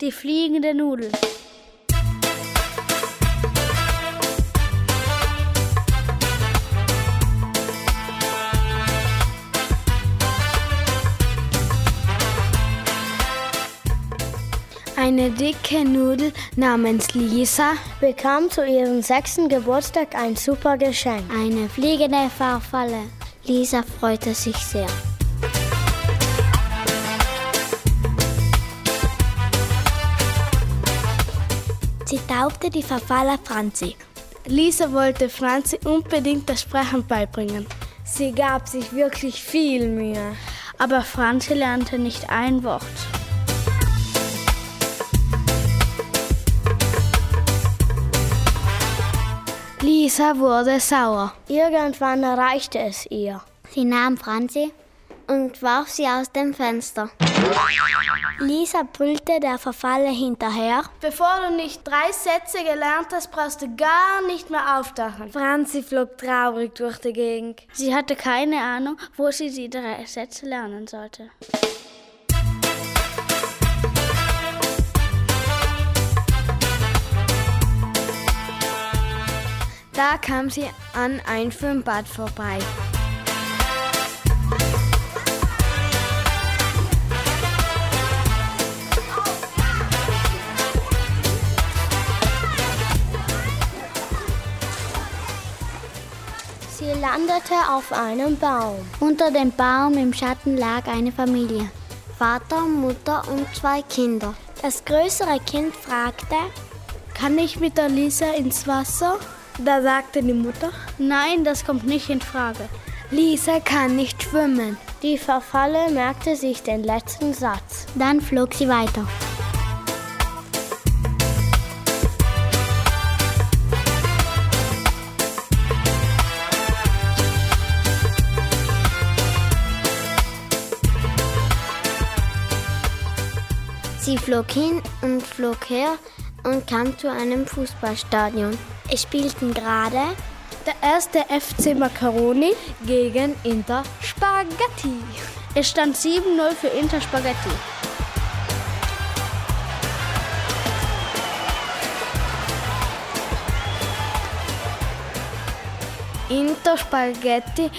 Die fliegende Nudel. Eine dicke Nudel namens Lisa bekam zu ihrem sechsten Geburtstag ein super Geschenk. Eine fliegende Farfalle. Lisa freute sich sehr. Sie taufte die Farfalle Franzi. Lisa wollte Franzi unbedingt das Sprechen beibringen. Sie gab sich wirklich viel Mühe. Aber Franzi lernte nicht ein Wort. Lisa wurde sauer. Irgendwann erreichte es ihr. Sie nahm Franzi und warf sie aus dem Fenster. Lisa brüllte der Verfalle hinterher. Bevor du nicht drei Sätze gelernt hast, brauchst du gar nicht mehr aufdachen. Franzi flog traurig durch die Gegend. Sie hatte keine Ahnung, wo sie die drei Sätze lernen sollte. Da kam sie an ein Schwimmbad vorbei. Landete auf einem Baum. Unter dem Baum im Schatten lag eine Familie. Vater, Mutter und zwei Kinder. Das größere Kind fragte, kann ich mit der Lisa ins Wasser? Da sagte die Mutter, nein, das kommt nicht in Frage. Lisa kann nicht schwimmen. Die Verfalle merkte sich den letzten Satz. Dann flog sie weiter. Sie flog hin und flog her und kam zu einem Fußballstadion. Es spielten gerade der erste FC Macaroni gegen Inter Spaghetti. Es stand 7-0 für Inter Spaghetti. Inter Spaghetti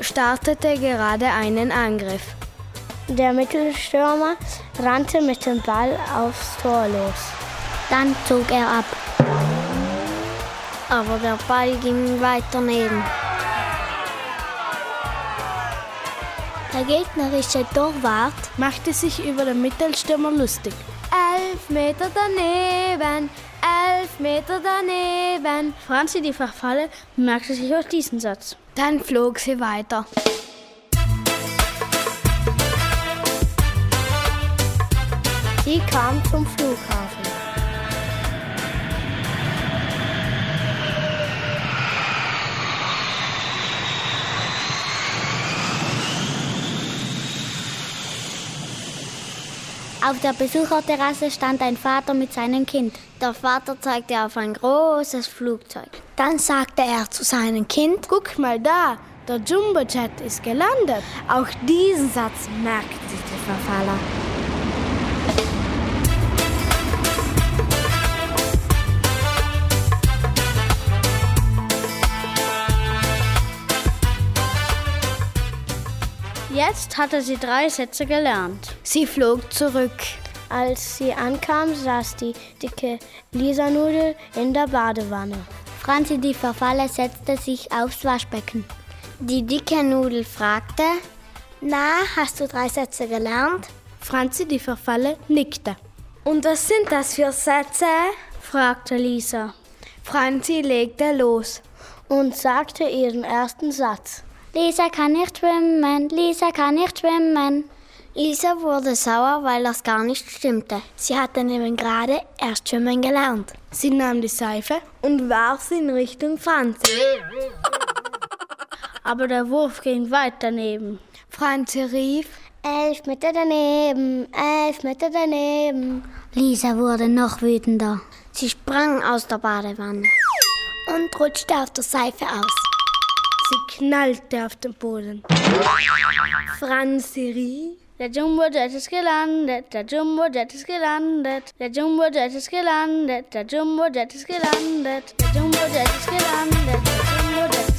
startete gerade einen Angriff. Der Mittelstürmer rannte mit dem Ball aufs Tor los. Dann zog er ab. Aber der Ball ging weit daneben. Der gegnerische Torwart machte sich über den Mittelstürmer lustig. Elf Meter daneben, elf Meter daneben. Franzi die Verfalle merkte sich auch diesen Satz. Dann flog sie weiter. Sie kam zum Flughafen. Auf der Besucherterrasse stand ein Vater mit seinem Kind. Der Vater zeigte auf ein großes Flugzeug. Dann sagte er zu seinem Kind, Guck mal da, der Jumbojet ist gelandet. Auch diesen Satz merkte sich der Verfaller. Jetzt hatte sie drei Sätze gelernt. Sie flog zurück. Als sie ankam, saß die dicke Lisa-Nudel in der Badewanne. Franzi die Verfalle setzte sich aufs Waschbecken. Die dicke Nudel fragte, na, hast du drei Sätze gelernt? Franzi die Verfalle nickte. Und was sind das für Sätze? fragte Lisa. Franzi legte los und sagte ihren ersten Satz. Lisa kann nicht schwimmen, Lisa kann nicht schwimmen. Lisa wurde sauer, weil das gar nicht stimmte. Sie hatte nämlich gerade erst schwimmen gelernt. Sie nahm die Seife und warf sie in Richtung Franzi. Aber der Wurf ging weit daneben. Franzi rief, elf Meter daneben, elf Meter daneben. Lisa wurde noch wütender. Sie sprang aus der Badewanne und rutschte auf der Seife aus. Sie knallte auf den Boden. Franzi rief, Der Jumbo Jet ist gelandet, der Jumbo Jet ist gelandet, der Jumbo Jet ist gelandet, der Jumbo Jet ist gelandet, der Jumbo Jet ist gelandet.